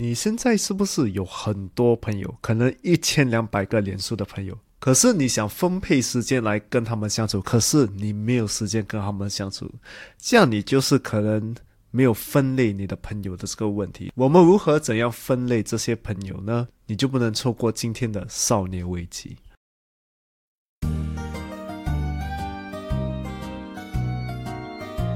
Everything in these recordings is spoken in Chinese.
你现在是不是有很多朋友？可能一千两百个连数的朋友，可是你想分配时间来跟他们相处，可是你没有时间跟他们相处，这样你就是可能没有分类你的朋友的这个问题。我们如何怎样分类这些朋友呢？你就不能错过今天的少年危机。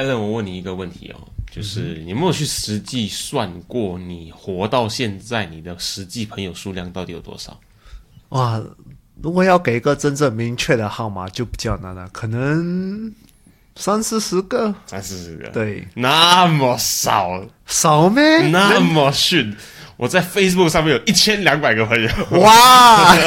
艾伦，我问你一个问题哦，就是你有没有去实际算过，你活到现在，你的实际朋友数量到底有多少？哇，如果要给一个真正明确的号码，就比较难了，可能三四十个，三四十个，对，那么少，少咩？那么逊？我在 Facebook 上面有一千两百个朋友，哇！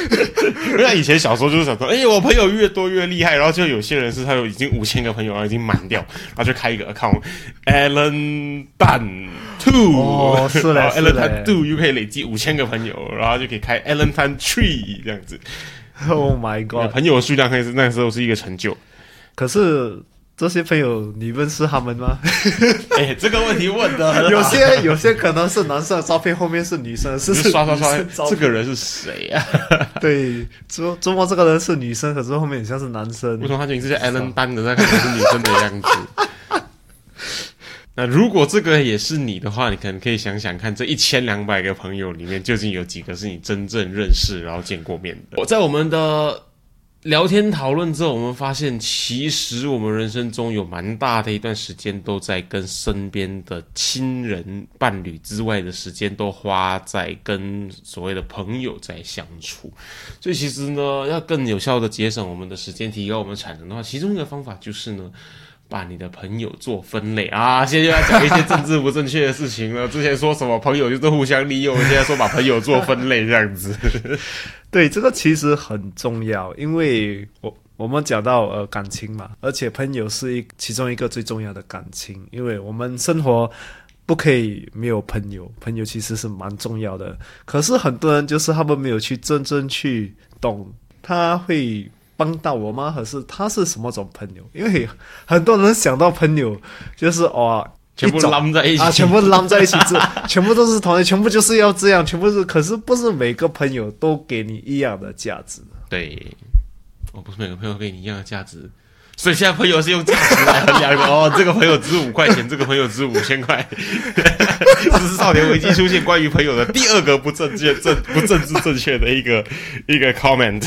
因为以前小时候就是想说，哎，我朋友越多越厉害，然后就有些人是他有已经五千个朋友，然后已经满掉，然后就开一个 account，Alan Dan Two，哦，是嘞，Alan Dan Two 又可以累积五千个朋友，然后就可以开 Alan Tan Three 这样子。Oh my god，朋友的数量可是那时候是一个成就，可是。这些朋友，你认识他们吗？哎，这个问题问的，有些有些可能是男生的照片，后面是女生，是刷刷刷，这个人是谁啊？对，周周末这个人是女生，可是后面很像是男生。为什么他名字叫 Allen 丹的，那可能是女生的样子？那如果这个也是你的话，你可能可以想想看，这一千两百个朋友里面，究竟有几个是你真正认识，然后见过面的？我在我们的。聊天讨论之后，我们发现，其实我们人生中有蛮大的一段时间都在跟身边的亲人、伴侣之外的时间，都花在跟所谓的朋友在相处。所以，其实呢，要更有效的节省我们的时间，提高我们产能的话，其中一个方法就是呢。把你的朋友做分类啊！现在又要讲一些政治不正确的事情了。之前说什么朋友就是互相利用，现在说把朋友做分类这样子。对，这个其实很重要，因为我我们讲到呃感情嘛，而且朋友是一其中一个最重要的感情，因为我们生活不可以没有朋友，朋友其实是蛮重要的。可是很多人就是他们没有去真正去懂，他会。帮到我吗？还是他是什么种朋友？因为很多人想到朋友就是哦，全部拉在一起啊，全部拉在一起，这 全部都是同，全部就是要这样，全部是。可是不是每个朋友都给你一样的价值。对，我不是每个朋友给你一样的价值，所以现在朋友是用价值来衡量的。哦，这个朋友值五块钱，这个朋友值五千块。这是少年危机出现关于朋友的第二个不正确、正不政治正确的一个一个 comment。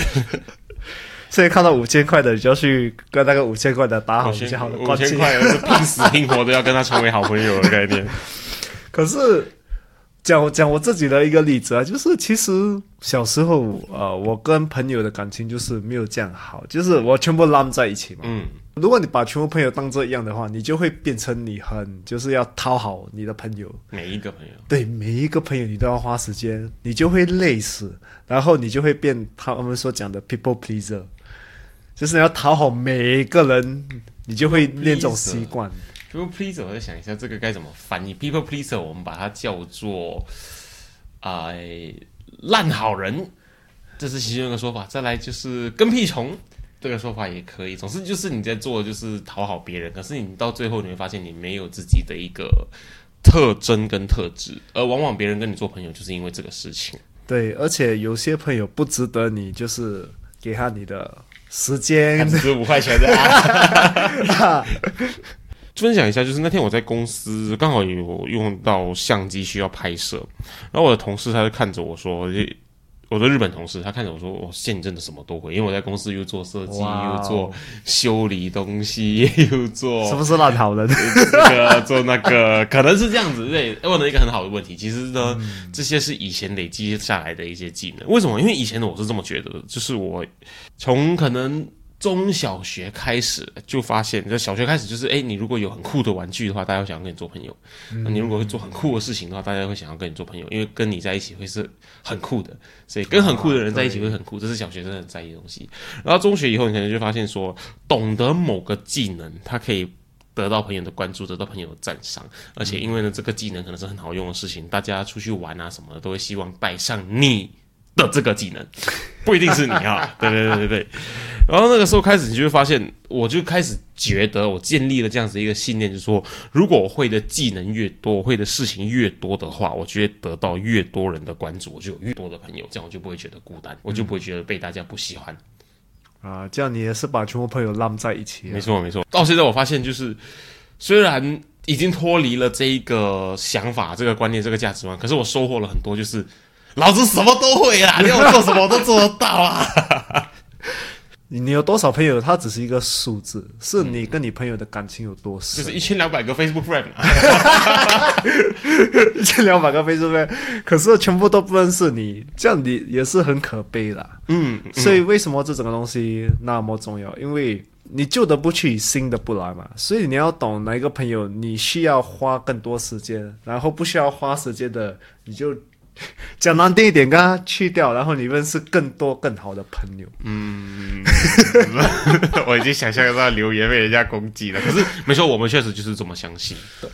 所以看到五千块的，你就去跟那个五千块的打好比较好的关系。五千块是拼死拼活的要跟他成为好朋友的概念。可是讲讲我自己的一个例子啊，就是其实小时候呃，我跟朋友的感情就是没有这样好，就是我全部拉在一起嘛。嗯。如果你把全部朋友当做一样的话，你就会变成你很就是要讨好你的朋友，每一个朋友。对每一个朋友你都要花时间，你就会累死，然后你就会变他们所讲的 people pleaser。就是要讨好每一个人，你就会练这种习惯。People pleaser，我在想一下这个该怎么翻译。People pleaser，我们把它叫做啊烂好人，这是其中一个说法。再来就是跟屁虫，这个说法也可以。总之就是你在做就是讨好别人，可是你到最后你会发现你没有自己的一个特征跟特质，而往往别人跟你做朋友就是因为这个事情。对，而且有些朋友不值得你就是给他你的。时间只五块钱的，分享一下，就是那天我在公司刚好有用到相机需要拍摄，然后我的同事他就看着我说。我的日本同事，他看着我说：“我现真的什么都会，因为我在公司又做设计，又做修理东西，又做什 么是烂好人？这个做那个，可能是这样子。对，问了一个很好的问题。其实呢，这些是以前累积下来的一些技能。为什么？因为以前的我是这么觉得，就是我从可能。中小学开始就发现，在小学开始就是，哎，你如果有很酷的玩具的话，大家会想要跟你做朋友；那你如果会做很酷的事情的话，大家会想要跟你做朋友，因为跟你在一起会是很酷的，所以跟很酷的人在一起会很酷，这是小学生很在意的东西。然后中学以后，你可能就发现说，懂得某个技能，它可以得到朋友的关注，得到朋友的赞赏，而且因为呢，这个技能可能是很好用的事情，大家出去玩啊什么的，都会希望带上你的这个技能，不一定是你啊，对对对对对。然后那个时候开始，你就会发现，我就开始觉得，我建立了这样子一个信念，就是说，如果我会的技能越多，我会的事情越多的话，我就会得到越多人的关注，我就有越多的朋友，这样我就不会觉得孤单，我就不会觉得被大家不喜欢。啊，这样你也是把全部朋友浪在一起。没错没错。到现在我发现，就是虽然已经脱离了这一个想法、这个观念、这个价值观，可是我收获了很多，就是老子什么都会啊，你要我做什么我都做得到啊。你有多少朋友？它只是一个数字，是你跟你朋友的感情有多深。就是一千两百个 Facebook friend，一千两百个 Facebook friend，可是全部都不认识你，这样你也是很可悲的。嗯，所以为什么这整个东西那么重要？因为你旧的不去，新的不来嘛。所以你要懂哪一个朋友，你需要花更多时间，然后不需要花时间的，你就。讲难听一点，跟他去掉，然后你认识更多更好的朋友。嗯，我已经想象到留言被人家攻击了。可是没错，我们确实就是这么相信的。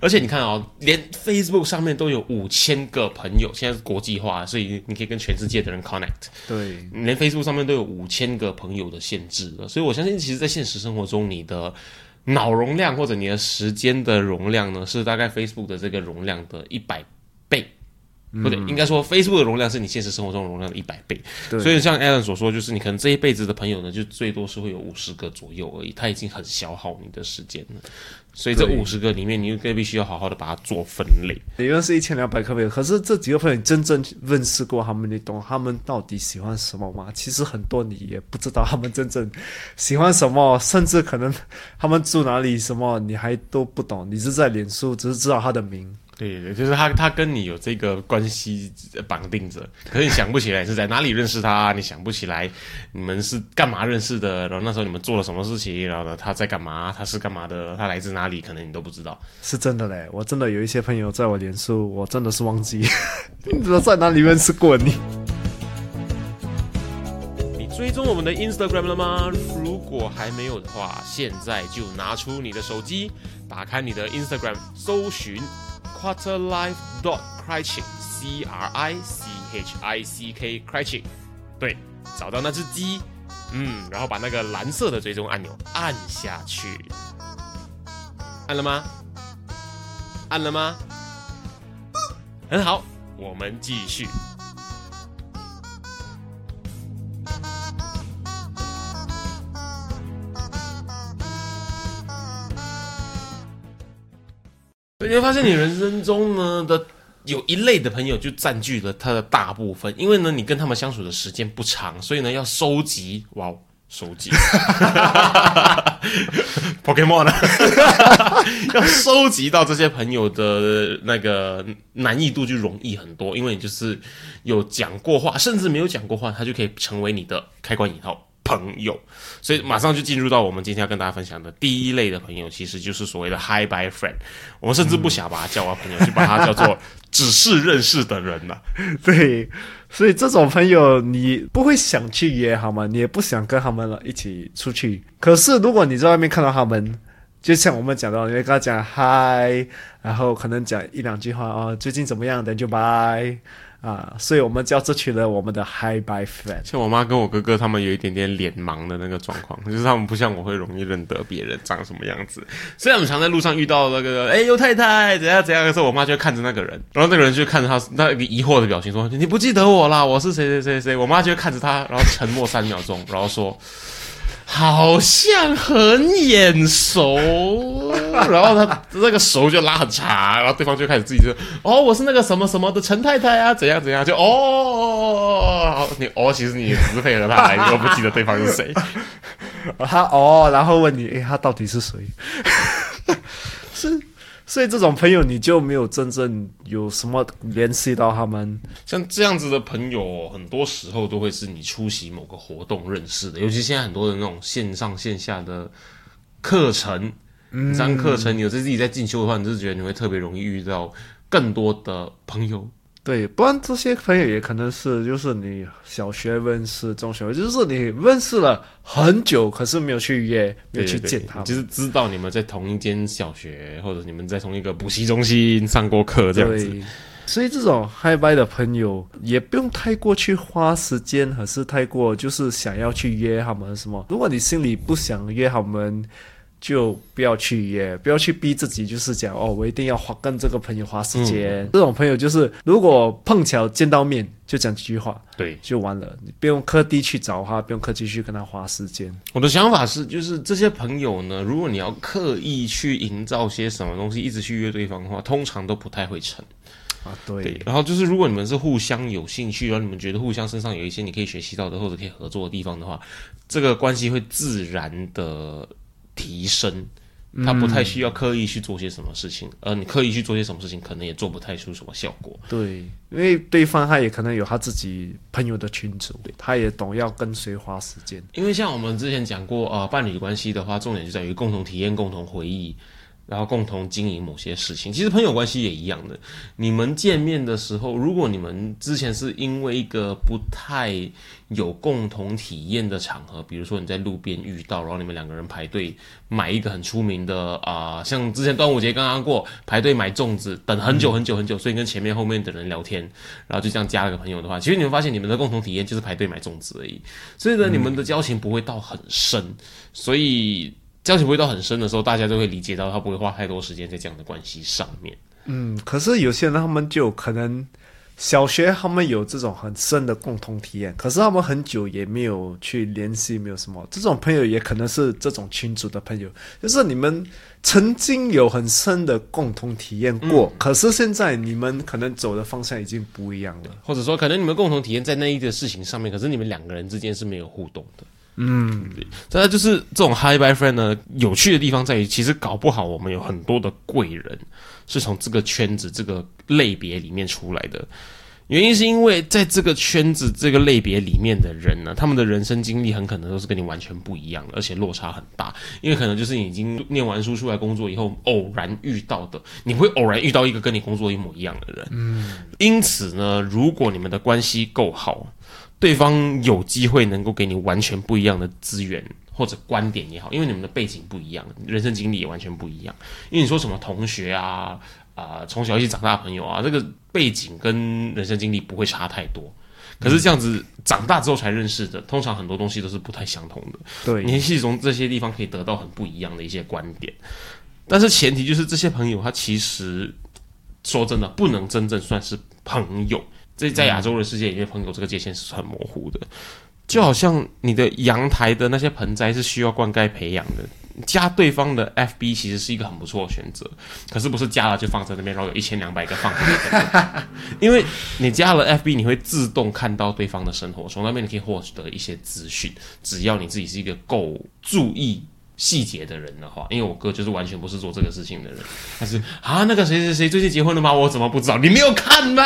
而且你看哦，连 Facebook 上面都有五千个朋友，现在是国际化，所以你可以跟全世界的人 connect。对，连 Facebook 上面都有五千个朋友的限制了。所以我相信，其实，在现实生活中，你的脑容量或者你的时间的容量呢，是大概 Facebook 的这个容量的一百倍。不对，应该说，Facebook 的容量是你现实生活中容量的一百倍。所以像 Alan 所说，就是你可能这一辈子的朋友呢，就最多是会有五十个左右而已。他已经很消耗你的时间了。所以这五十个里面，你就必须要好好的把它做分类。理论是一千两百个朋友，可是这几个朋友真正认识过他们，你懂他们到底喜欢什么吗？其实很多你也不知道他们真正喜欢什么，甚至可能他们住哪里什么，你还都不懂。你是在脸书，只是知道他的名。对对，就是他，他跟你有这个关系绑定着，可是你想不起来是在哪里认识他，你想不起来你们是干嘛认识的，然后那时候你们做了什么事情，然后呢他在干嘛，他是干嘛的，他来自哪里，可能你都不知道。是真的嘞，我真的有一些朋友在我脸书，我真的是忘记，你知道在哪里认识过你。你追踪我们的 Instagram 了吗？如果还没有的话，现在就拿出你的手机，打开你的 Instagram，搜寻。Quarterlife dot Criching C R I C H I C K Criching，对，找到那只鸡，嗯，然后把那个蓝色的追踪按钮按下去，按了吗？按了吗？很好，我们继续。你会发现，你人生中呢的有一类的朋友就占据了他的大部分，因为呢，你跟他们相处的时间不长，所以呢，要收集哇，收集 Pokemon 呢，要收集到这些朋友的那个难易度就容易很多，因为你就是有讲过话，甚至没有讲过话，他就可以成为你的开关引号。朋友，所以马上就进入到我们今天要跟大家分享的第一类的朋友，其实就是所谓的 hi by Friend。我们甚至不想把他叫朋友，就把他叫做只是认识的人了。对，所以这种朋友你不会想去约他们，你也不想跟他们一起出去。可是如果你在外面看到他们，就像我们讲到，你会跟他讲 Hi，然后可能讲一两句话哦，最近怎么样？等就 Bye。啊，所以我们叫这群人我们的 High by Fan。像我妈跟我哥哥他们有一点点脸盲的那个状况，就是他们不像我会容易认得别人长什么样子。虽然我们常在路上遇到那个哎尤太太怎样怎样的时候，我妈就会看着那个人，然后那个人就看着他那个疑惑的表情说：“你不记得我啦？我是谁谁谁谁？”我妈就会看着他，然后沉默三秒钟，然后说。好像很眼熟，然后他那个手就拉很长，然后对方就开始自己就哦，我是那个什么什么的陈太太啊，怎样怎样，就哦，你哦，其实你只是配合他，你都不记得对方是谁，他哦，然后问你，哎，他到底是谁？是。所以这种朋友你就没有真正有什么联系到他们。像这样子的朋友，很多时候都会是你出席某个活动认识的，尤其现在很多的那种线上线下的课程，嗯这样课程你有自己在进修的话，你就是觉得你会特别容易遇到更多的朋友。对，不然这些朋友也可能是就是你小学认识、中学，就是你认识了很久，可是没有去约，没有去见他们。就是知道你们在同一间小学，或者你们在同一个补习中心上过课这样子。对，所以这种嗨拜的朋友也不用太过去花时间，还是太过就是想要去约他们什么。如果你心里不想约他们，就不要去约，不要去逼自己，就是讲哦，我一定要花跟这个朋友花时间。这种朋友就是，如果碰巧见到面，就讲几句话对，就完了，你不用刻地去找他，不用刻意去跟他花时间。我的想法是，就是这些朋友呢，如果你要刻意去营造些什么东西，一直去约对方的话，通常都不太会成。啊，对，对，然后就是如果你们是互相有兴趣，然后你们觉得互相身上有一些你可以学习到的或者可以合作的地方的话，这个关系会自然的提升。他不太需要刻意去做些什么事情，而你刻意去做些什么事情，可能也做不太出什么效果。对，因为对方他也可能有他自己朋友的群组，他也懂要跟谁花时间。因为像我们之前讲过，呃，伴侣关系的话，重点就在于共同体验、共同回忆，然后共同经营某些事情。其实朋友关系也一样的，你们见面的时候，如果你们之前是因为一个不太有共同体验的场合，比如说你在路边遇到，然后你们两个人排队买一个很出名的啊、像之前端午节刚刚过，排队买粽子，等很久很久很久，所以跟前面后面的人聊天，然后就这样加了个朋友的话，其实你会发现你们的共同体验就是排队买粽子而已。所以呢，你们的交情不会到很深，所以交情不会到很深的时候，大家都会理解到他不会花太多时间在这样的关系上面。嗯，可是有些人他们就可能小学他们有这种很深的共同体验，可是他们很久也没有去联系，没有什么这种朋友也可能是这种群组的朋友，就是你们曾经有很深的共同体验过，可是现在你们可能走的方向已经不一样了。或者说，可能你们共同体验在那一个事情上面，可是你们两个人之间是没有互动的。嗯，再来就是这种 high by friend 呢，有趣的地方在于，其实搞不好我们有很多的贵人是从这个圈子、这个类别里面出来的。原因是因为在这个圈子、这个类别里面的人呢，他们的人生经历很可能都是跟你完全不一样的，而且落差很大。因为可能就是你已经念完书出来工作以后，偶然遇到的，你会偶然遇到一个跟你工作一模一样的人。嗯，因此呢，如果你们的关系够好，对方有机会能够给你完全不一样的资源或者观点也好，因为你们的背景不一样，人生经历也完全不一样。因为你说什么同学啊啊、从小一起长大的朋友啊，这个背景跟人生经历不会差太多。可是这样子长大之后才认识的，通常很多东西都是不太相同的。对，你是从这些地方可以得到很不一样的一些观点，但是前提就是这些朋友他其实说真的不能真正算是朋友。这在亚洲的世界里面，朋友这个界限是很模糊的，就好像你的阳台的那些盆栽是需要灌溉培养的。加对方的 FB 其实是一个很不错的选择，可是不是加了就放在那边，然后有一千两百个放在那边，因为你加了 FB，你会自动看到对方的生活，从那边你可以获得一些资讯。只要你自己是一个够注意细节的人的话，因为我哥就是完全不是做这个事情的人，他是啊那个谁谁谁最近结婚了吗？我怎么不知道？你没有看吗？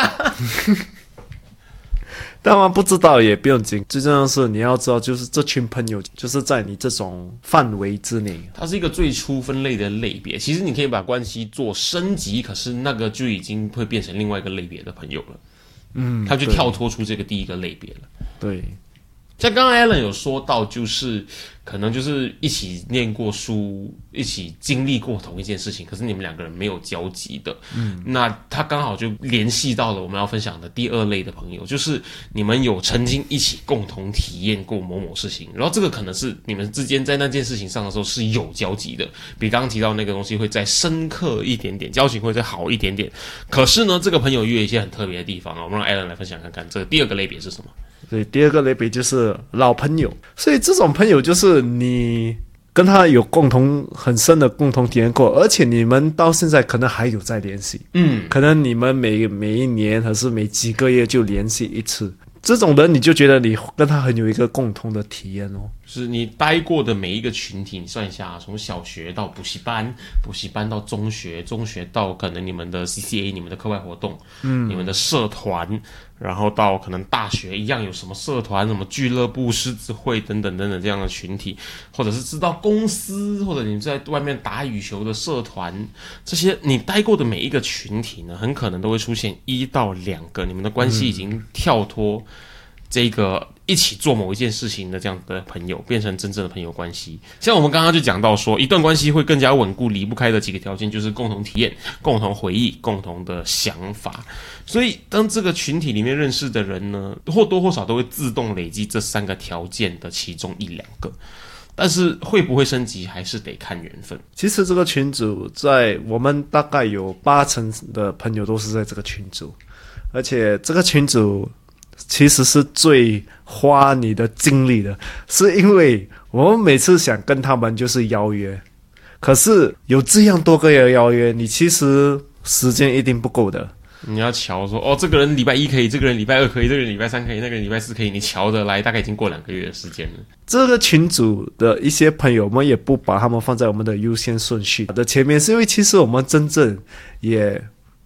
当然不知道也不用紧，最重要的是你要知道，就是这群朋友就是在你这种范围之内。它是一个最初分类的类别，其实你可以把关系做升级，可是那个就已经会变成另外一个类别的朋友了。嗯，他就跳脱出这个第一个类别了。对，像刚刚 Alan 有说到，就是可能就是一起念过书，一起经历过同一件事情，可是你们两个人没有交集的。嗯，那他刚好就联系到了我们要分享的第二类的朋友，就是你们有曾经一起共同体验过某某事情，然后这个可能是你们之间在那件事情上的时候是有交集的，比刚刚提到那个东西会再深刻一点点，交情会再好一点点。可是呢，这个朋友又有一些很特别的地方啊，我们让 Alan 来分享看看，这个第二个类别是什么？对，第二个类别就是老朋友，所以这种朋友就是你跟他有共同很深的共同体验过，而且你们到现在可能还有在联系，嗯，可能你们每每一年还是每几个月就联系一次。这种人你就觉得你跟他很有一个共同的体验哦。就是你待过的每一个群体，你算一下，从小学到补习班，补习班到中学，中学到可能你们的 CCA、你们的课外活动，嗯，你们的社团，然后到可能大学一样有什么社团、什么俱乐部、狮子会等等等等这样的群体，或者是知道公司，或者你在外面打羽球的社团，这些你待过的每一个群体呢，很可能都会出现一到两个，你们的关系已经跳脱这个。一起做某一件事情的这样的朋友，变成真正的朋友关系。像我们刚刚就讲到说，一段关系会更加稳固，离不开的几个条件就是共同体验、共同回忆、共同的想法。所以，当这个群体里面认识的人呢，或多或少都会自动累积这三个条件的其中一两个。但是，会不会升级，还是得看缘分。其实，这个群组在我们大概有八成的朋友都是在这个群组，而且这个群组。其实是最花你的精力的，是因为我们每次想跟他们就是邀约，可是有这样多个人邀约，你其实时间一定不够的。你要瞧说，哦，这个人礼拜一可以，这个人礼拜二可以，这个人礼拜三可以，那个人礼拜四可以，你瞧得来，大概已经过两个月的时间了。这个群组的一些朋友，们也不把他们放在我们的优先顺序的前面，是因为其实我们真正也。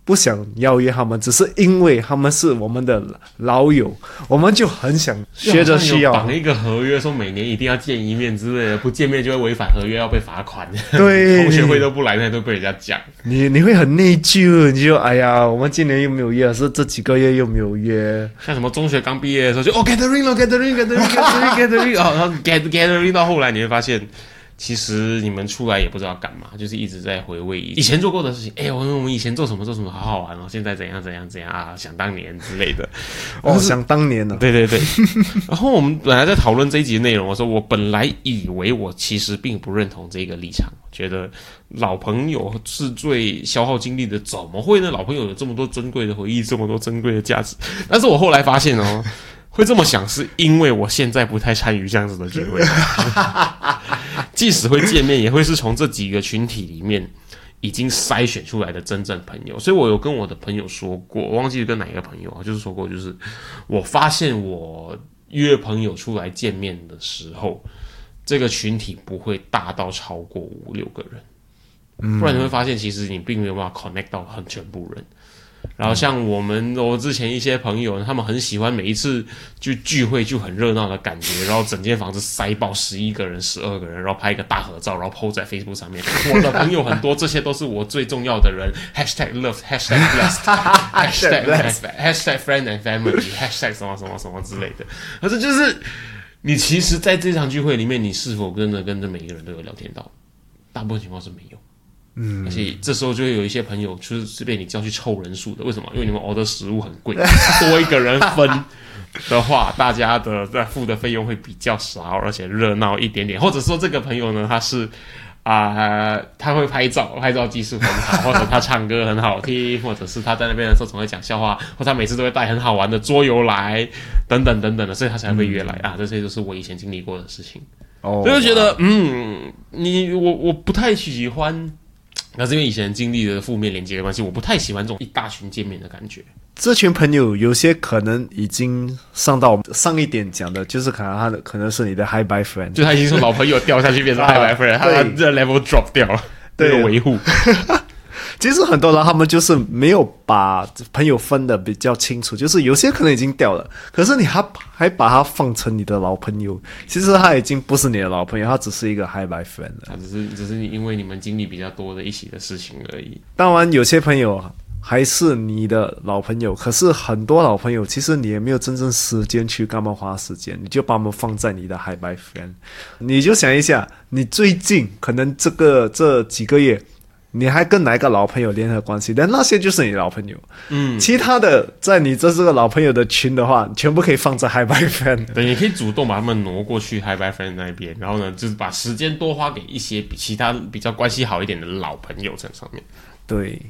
不想邀约他们，只是因为他们是我们的老友，我们就很想学着需要绑一个合约，说每年一定要见一面之类的，不见面就会违反合约，要被罚款。对，同学会都不来，那都被人家讲。你你会很内疚，你就哎呀，我们今年又没有约，是这几个月又没有约。像什么中学刚毕业的时候，就哦 gathering 了，gathering gathering gathering gathering，哦，然后 get gathering 到后来，你会发现。其实你们出来也不知道干嘛，就是一直在回味以前做过的事情。哎，我们我们以前做什么做什么好好玩哦，现在怎样怎样怎样啊？想当年之类的。哦，想当年呢？对对对。然后我们本来在讨论这一集的内容，我说我本来以为我其实并不认同这个立场，觉得老朋友是最消耗精力的，怎么会呢？老朋友有这么多珍贵的回忆，这么多珍贵的价值。但是我后来发现哦。会这么想，是因为我现在不太参与这样子的聚会，即使会见面，也会是从这几个群体里面已经筛选出来的真正朋友。所以我有跟我的朋友说过，我忘记跟哪一个朋友啊，就是说过，就是我发现我约朋友出来见面的时候，这个群体不会大到超过五六个人，不然你会发现，其实你并没有办法 connect 到很全部人。然后像我们我之前一些朋友，他们很喜欢每一次就聚会就很热闹的感觉，然后整间房子塞爆十一个人、十二个人，然后拍一个大合照，然后 po 在 Facebook 上面。我的朋友很多，这些都是我最重要的人。Hashtag love, Hashtag blessed, Hashtag Hashtag friend and family, Hashtag 什么什么什么之类的。可是就是你其实在这场聚会里面，你是否真的跟着每一个人都有聊天到？大部分情况是没有。嗯，而且这时候就会有一些朋友，就是被你叫去凑人数的。为什么？因为你们熬的食物很贵，多一个人分的话，大家的在付的费用会比较少，而且热闹一点点。或者说这个朋友呢，他是啊，他会拍照，拍照技术很好，或者他唱歌很好听，或者是他在那边的时候总会讲笑话，或他每次都会带很好玩的桌游来，等等等等的，所以他才会约来啊。这些都是我以前经历过的事情，哦，所以就觉得嗯，你我我不太喜欢。那是因为以前经历的负面连接的关系，我不太喜欢这种一大群见面的感觉。这群朋友有些可能已经上到上一点讲的，就是可能他的可能是你的 high bye friend，就他已经从老朋友掉下去变成 high bye friend，他这 level drop 掉了，这个维护。其实很多人他们就是没有把朋友分的比较清楚，就是有些可能已经掉了，可是你还还把他放成你的老朋友，其实他已经不是你的老朋友，他只是一个 high bye friend 了，只是只是因为你们经历比较多的一起的事情而已。当然，有些朋友还是你的老朋友，可是很多老朋友其实你也没有真正时间去干嘛花时间，你就把他们放在你的 high bye friend，你就想一下，你最近可能这个这几个月。你还跟哪一个老朋友联合关系？但那些就是你老朋友。嗯，其他的在你这是个老朋友的群的话，全部可以放在 Hi Bye Friend。对，你可以主动把他们挪过去 Hi Bye Friend 那边，然后呢，就是把时间多花给一些比其他比较关系好一点的老朋友在上面。对，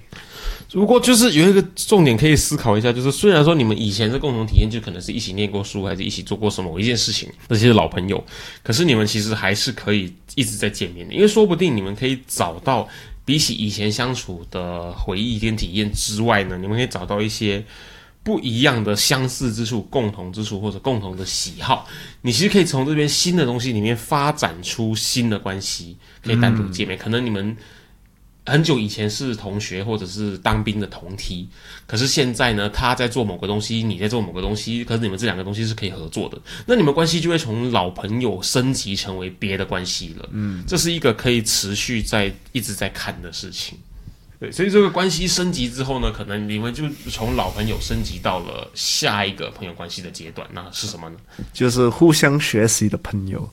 如果就是有一个重点可以思考一下，就是虽然说你们以前的共同体验，就可能是一起念过书，还是一起做过什么某一件事情，这些老朋友，可是你们其实还是可以一直在见面的，因为说不定你们可以找到。比起以前相处的回忆跟体验之外呢，你们可以找到一些不一样的相似之处、共同之处或者共同的喜好，你其实可以从这边新的东西里面发展出新的关系，可以单独见面。可能你们很久以前是同学，或者是当兵的同梯，可是现在呢，他在做某个东西，你在做某个东西，可是你们这两个东西是可以合作的，那你们关系就会从老朋友升级成为别的关系了。嗯，这是一个可以持续在一直在看的事情。对，所以这个关系升级之后呢，可能你们就从老朋友升级到了下一个朋友关系的阶段，那是什么呢？就是互相学习的朋友。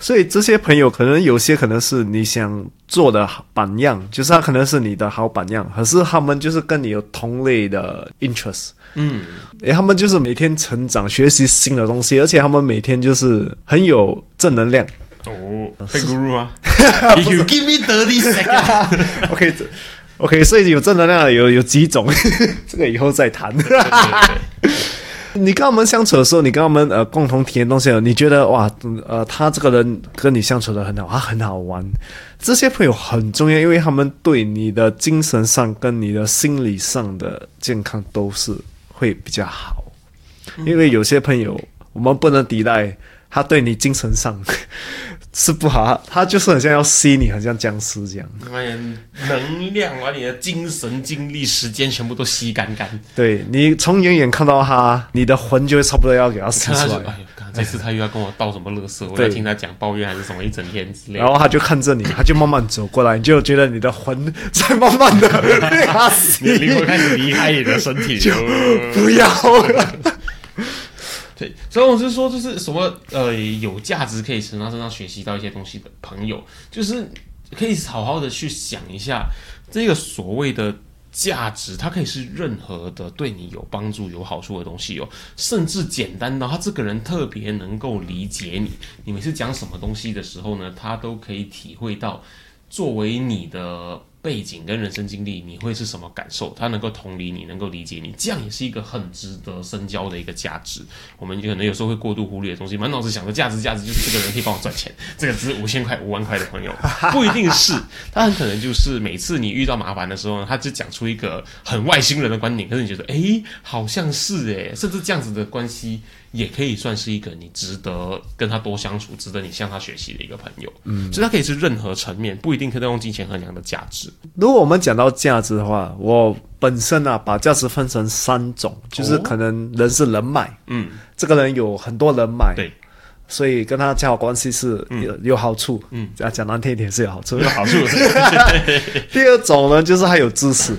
所以这些朋友可能有些可能是你想做的榜样，就是他可能是你的好榜样，可是他们就是跟你有同类的 interest，嗯，诶，他们就是每天成长，学习新的东西，而且他们每天就是很有正能量。哦，被 guru 吗？If you give me thirty seconds，OK，这 OK，所以有正能量的有有几种，这个以后再谈。对对对。你跟他们相处的时候，你跟他们呃共同体验东西，你觉得哇，呃，他这个人跟你相处的很好，他很好玩。这些朋友很重要，因为他们对你的精神上跟你的心理上的健康都是会比较好。因为有些朋友我们不能抵赖，他对你精神上是不好，他他就是很像要吸你，很像僵尸这样。能量、把你的精神、精力、时间全部都吸干干。对你从远远看到他，你的魂就会差不多要给他吸出来哎。呦，这次他又要跟我倒什么乐色，我对要听他讲抱怨还是什么一整天之类的。然后他就看着你，他就慢慢走过来，你就觉得你的魂在慢慢的被他吸 你的灵魂开始离开你的身体，就呃不要了。对，所以我是说，就是什么呃，有价值可以从他身上学习到一些东西的朋友，就是可以好好的去想一下这个所谓的价值，它可以是任何的对你有帮助、有好处的东西哦，甚至简单到他这个人特别能够理解你，你每次讲什么东西的时候呢，他都可以体会到作为你的。背景跟人生经历，你会是什么感受？他能够同理你，能够理解你，这样也是一个很值得深交的一个价值。我们可能有时候会过度忽略的东西，满脑子想着价值，价值就是这个人可以帮我赚钱，这个值五千块、五万块的朋友，不一定是。他很可能就是每次你遇到麻烦的时候，他就讲出一个很外星人的观点，可是你觉得，诶，好像是诶，甚至这样子的关系。也可以算是一个你值得跟他多相处、值得你向他学习的一个朋友。嗯，所以他可以是任何层面，不一定可以用金钱衡量的价值。如果我们讲到价值的话，我本身啊把价值分成三种，就是可能人是人脉，嗯，这个人有很多人脉，对，所以跟他交好关系是有、有好处，嗯，讲讲难听一点是有好处。有好处。第二种呢，就是他有知识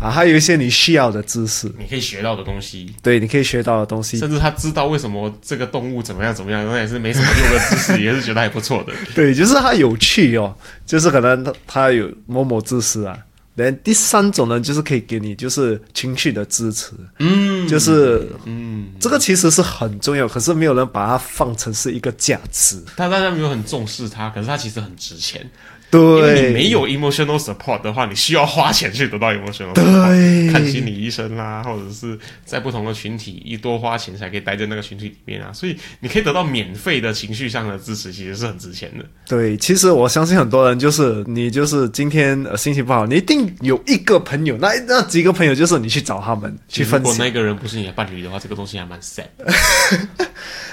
啊，还有一些你需要的知识，你可以学到的东西，对，你可以学到的东西，甚至他知道为什么这个动物怎么样怎么样，那也是没什么用的知识，也是觉得还不错的。对，就是他有趣哦，就是可能他他有某某知识啊。然第三种呢，就是可以给你就是情绪的支持，嗯，就是嗯，这个其实是很重要，可是没有人把它放成是一个价值。他大家没有很重视它，可是它其实很值钱。因为对，你没有 emotional support 的话，你需要花钱去得到 emotional support，对看心理医生啦，或者是在不同的群体一多花钱才可以待在那个群体里面啊，所以你可以得到免费的情绪上的支持，其实是很值钱的。对，其实我相信很多人就是你就是今天、呃、心情不好，你一定有一个朋友，那那几个朋友就是你去找他们去分析。如果那个人不是你的伴侣的话，这个东西还蛮 sad。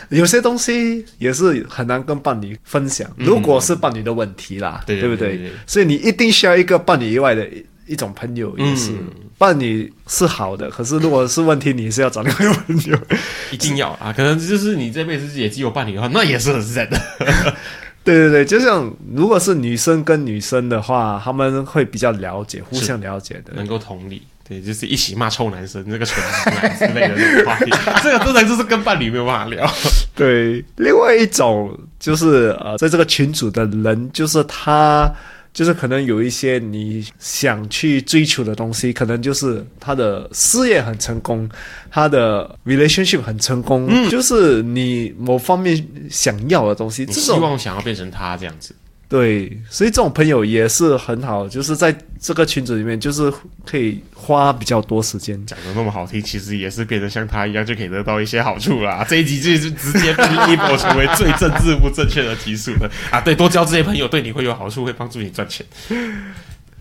有些东西也是很难跟伴侣分享，如果是伴侣的问题啦，对对不对所以你一定需要一个伴侣以外的一一种朋友，也是、嗯伴侣是好的，可是如果是问题，你是要找另外一个朋友。一定要啊，可能就是你这辈子也只有伴侣的话，那也是很 sad 的。对对对，就像如果是女生跟女生的话，他们会比较了解，互相了解的。能够同理。对，就是一起骂臭男生，这个蠢直男之类的话题，这个真的就是跟伴侣没有办法聊。对，另外一种就是呃，在这个群组的人，就是他，就是可能有一些你想去追求的东西，可能就是他的事业很成功，他的 relationship 很成功，就是你某方面想要的东西，你希望想要变成他这样子，对，所以这种朋友也是很好，就是在这个群组里面，就是可以花比较多时间。讲的那么好听，其实也是变得像他一样，就可以得到一些好处啦。这一集就是直接被 label 成为最政治不正确的集数了啊！对，多交这些朋友对你会有好处，会帮助你赚钱。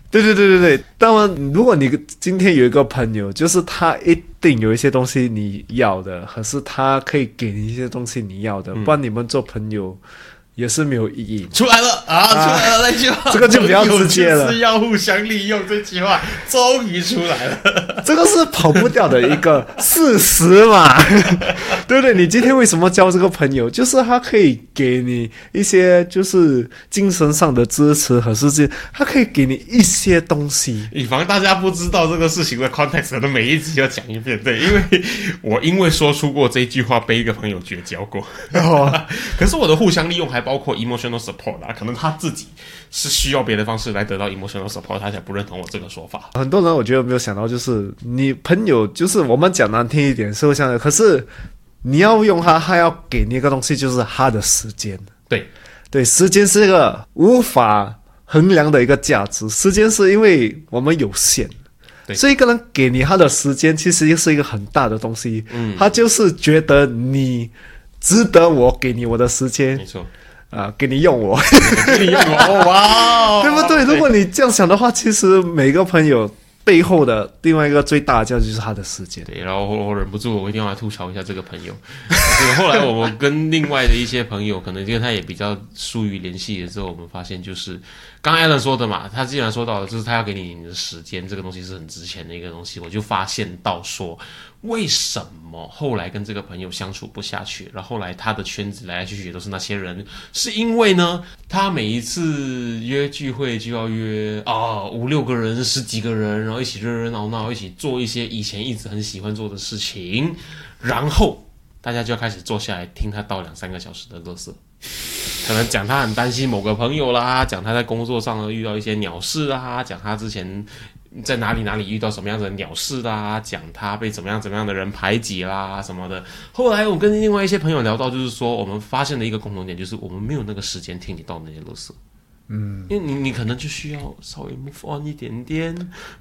对对对对对对，当然，如果你今天有一个朋友，就是他一定有一些东西你要的，可是他可以给你一些东西你要的，不然你们做朋友也是没有意义。出来了啊！出来了那句话，这个就比较直接了是要互相利用这句话终于出来了。这个是跑不掉的一个事实嘛，对不对？你今天为什么交这个朋友？就是他可以给你一些就是精神上的支持和世界，他可以给你一些东西。以防大家不知道这个事情的 context，可能每一集要讲一遍。对，因为我因为说出过这句话，被一个朋友绝交过。哦，可是我的互相利用还包括 emotional support 啊，可能他自己是需要别的方式来得到 emotional support，他才不认同我这个说法。很多人我觉得没有想到，就是你朋友，就是我们讲难听一点，是会像，可是你要用他，他要给你一个东西，就是他的时间。对，对，时间是一个无法衡量的一个价值，时间是因为我们有限。对所以一个人给你他的时间，其实是一个很大的东西。嗯他就是觉得你值得我给你我的时间没错，啊、给你用我。给你用我，哇哦，对不对？如果你这样想的话，其实每个朋友背后的另外一个最大的价值就是他的时间。对，然后我我忍不住，我一定要来吐槽一下这个朋友。就 是后来我们跟另外的一些朋友，可能跟他也比较疏于联系的时候，我们发现就是刚刚 Alan 说的嘛，他既然说到了，就是他要给你你的时间，这个东西是很值钱的一个东西，我就发现到说，为什么后来跟这个朋友相处不下去，然后来他的圈子来来去去都是那些人，是因为呢，他每一次约聚会就要约啊五六个人、十几个人，然后一起热热闹闹，一起做一些以前一直很喜欢做的事情，然后大家就要开始坐下来听他倒两三个小时的乐色。可能讲他很担心某个朋友啦，讲他在工作上遇到一些鸟事啊，讲他之前在哪里哪里遇到什么样子的鸟事啦，讲他被怎么样怎么样的人排挤啦什么的。后来我跟另外一些朋友聊到，就是说我们发现了一个共同点，就是我们没有那个时间听你到那些乐色。嗯，因为你你可能就需要稍微 move on 一点点，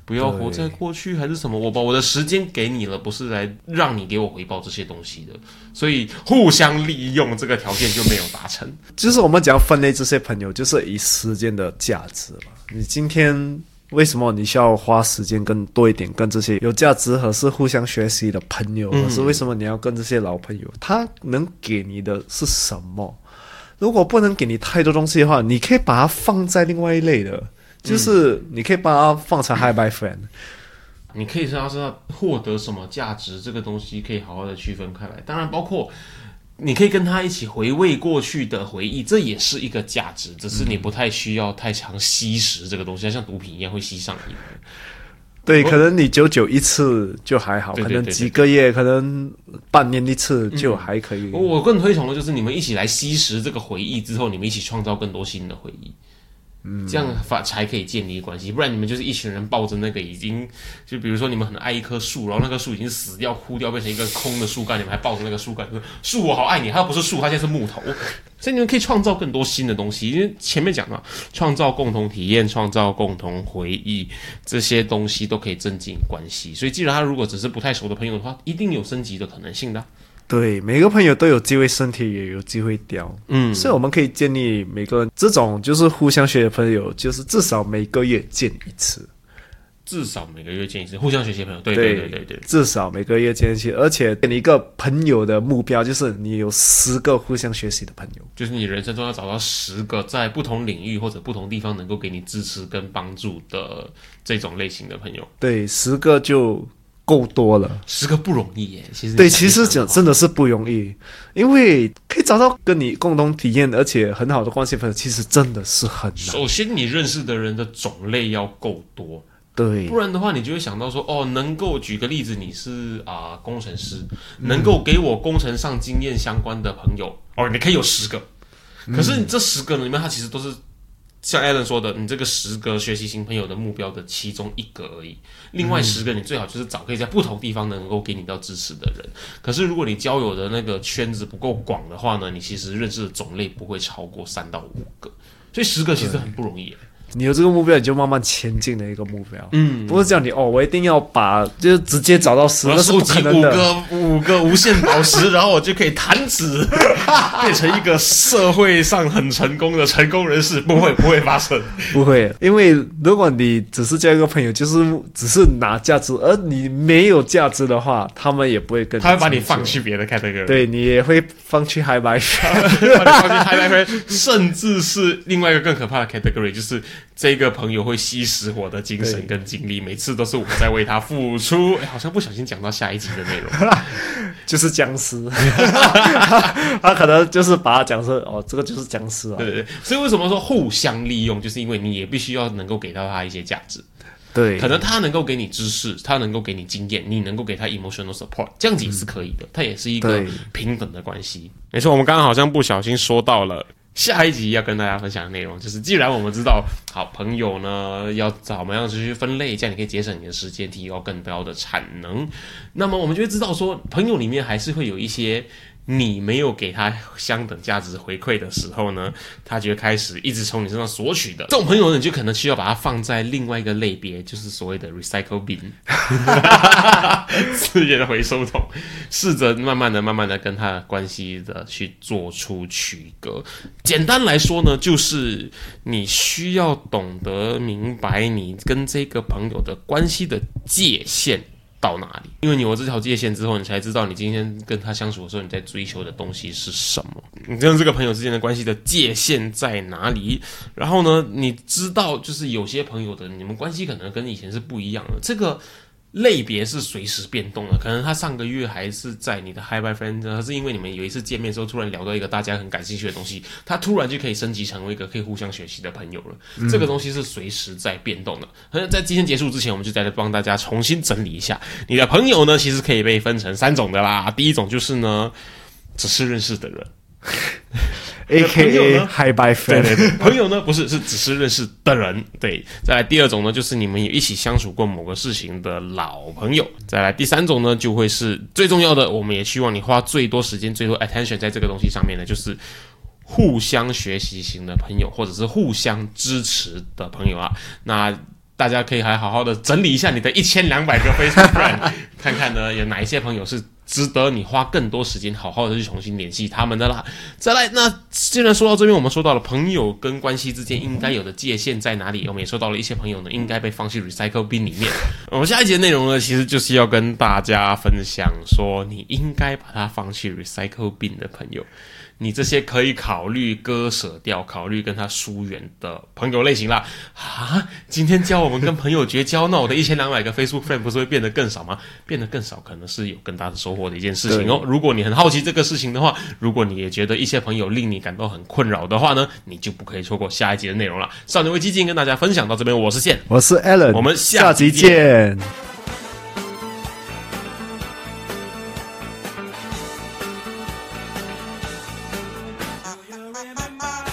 不要活在过去还是什么。我把我的时间给你了，不是来让你给我回报这些东西的，所以互相利用这个条件就没有达成。就是我们只要分类这些朋友，就是以时间的价值嘛。你今天为什么你需要花时间更多一点跟这些有价值和是互相学习的朋友？可是为什么你要跟这些老朋友？他能给你的是什么？如果不能给你太多东西的话，你可以把它放在另外一类的，就是你可以把它放成 hi bye friend。你可以知道获得什么价值，这个东西可以好好的区分开来。当然，包括你可以跟他一起回味过去的回忆，这也是一个价值。只是你不太需要太常吸食这个东西，像毒品一样会吸上瘾。对，可能你久久一次就还好，可能几个月，可能半年一次就还可以。我我更推崇的就是你们一起来吸食这个回忆之后，你们一起创造更多新的回忆。嗯，这样法才可以建立关系，不然你们就是一群人抱着那个已经，就比如说你们很爱一棵树，然后那棵树已经死掉、枯掉，变成一个空的树干，你们还抱着那个树干说“树我好爱你”，它又不是树，它现在是木头，所以你们可以创造更多新的东西。因为前面讲了，创造共同体验、创造共同回忆，这些东西都可以增进关系。所以，既然他如果只是不太熟的朋友的话，一定有升级的可能性的。对，每个朋友都有机会身体也有机会掉，嗯，所以我们可以建立每个人这种就是互相学的朋友，就是至少每个月见一次，至少每个月见一次，互相学习的朋友。对对对对对，至少每个月见一次，而且给你一个朋友的目标，就是你有十个互相学习的朋友。就是你人生中要找到十个在不同领域或者不同地方能够给你支持跟帮助的这种类型的朋友，对，十个就够多了。十个不容易耶。其实对，其实讲真的是不容易，因为可以找到跟你共同体验而且很好的关系朋友，其实真的是很难。首先你认识的人的种类要够多，对不然的话你就会想到说，哦，能够举个例子，你是啊、工程师，能够给我工程上经验相关的朋友，哦，你可以有十个，可是你这十个里面，他其实都是。像 Alan 说的，你这个十个学习型朋友的目标的其中一个而已，另外十个你最好就是找可以在不同地方能够给你到支持的人。可是如果你交友的那个圈子不够广的话呢，你其实认识的种类不会超过三到五个，所以十个其实很不容易耶。你有这个目标，你就慢慢前进的一个目标。嗯，不是叫你哦，我一定要把就是直接找到十，我要那是不收集五可能的。个五个无限宝石，然后我就可以弹指变成一个社会上很成功的成功人士。不会，不会发生。不会，因为如果你只是交一个朋友，就是只是拿价值，而你没有价值的话，他们也不会跟 他会把你放去别的 category，，对你也会放去嗨白。把你放去 high level，甚至是另外一个更可怕的 category，就是这个朋友会吸食我的精神跟精力，每次都是我在为他付出。哎，好像不小心讲到下一集的内容。就是僵尸，他可能就是把他讲说哦，这个就是僵尸啊。对对对，所以为什么说互相利用，就是因为你也必须要能够给到他一些价值。对可能他能够给你知识，他能够给你经验，你能够给他 emotional support，这样子也是可以的，它也是一个平等的关系。没错，我们刚刚好像不小心说到了。下一集要跟大家分享的内容就是，既然我们知道好朋友呢要怎么样子去分类，这样你可以节省你的时间，提高更高的产能，那么我们就会知道说，朋友里面还是会有一些你没有给他相等价值回馈的时候呢，他就会开始一直从你身上索取的。这种朋友呢，你就可能需要把它放在另外一个类别，就是所谓的 recycle bin 资源回收桶，试着慢慢的、慢慢的跟他的关系的去做出区隔。简单来说呢，就是你需要懂得明白你跟这个朋友的关系的界限。到哪里？因为你有这条界限之后，你才知道你今天跟他相处的时候，你在追求的东西是什么。你跟这个朋友之间的关系的界限在哪里？然后呢，你知道，就是有些朋友的你们关系可能跟以前是不一样的。这个类别是随时变动的，可能他上个月还是在你的 Hi Bye Friend，他是因为你们有一次见面的时候，突然聊到一个大家很感兴趣的东西，他突然就可以升级成为一个可以互相学习的朋友了。这个东西是随时在变动的。那在今天结束之前，我们就再来帮大家重新整理一下，你的朋友呢，其实可以被分成三种的啦。第一种就是呢，只是认识的人。，A 朋 K 友 A 呢 Hi Bye 对 Friend，对对，朋友呢不是是只是认识的人，对。再来第二种呢，就是你们有一起相处过某个事情的老朋友。再来第三种呢，就会是最重要的，我们也希望你花最多时间、最多 attention 在这个东西上面呢，就是互相学习型的朋友，或者是互相支持的朋友啊。那大家可以还好好的整理一下你的一千两百个 Facebook friend，看看呢有哪一些朋友是值得你花更多时间好好的去重新联系他们的啦。再来，那既然说到这边，我们说到了朋友跟关系之间应该有的界限在哪里，我们也说到了一些朋友呢应该被放弃 recycle bin 里面。我们下一节内容呢，其实就是要跟大家分享说，你应该把它放弃 recycle bin 的朋友。你这些可以考虑割舍掉、考虑跟他疏远的朋友类型啦。啊，今天教我们跟朋友绝交，那我的一千两百个 Facebook friend 不是会变得更少吗？变得更少，可能是有更大的收获的一件事情哦。如果你很好奇这个事情的话，如果你也觉得一些朋友令你感到很困扰的话呢，你就不可以错过下一集的内容了。少年危机今天跟大家分享到这边，我是线。我是 Alan，我们下集见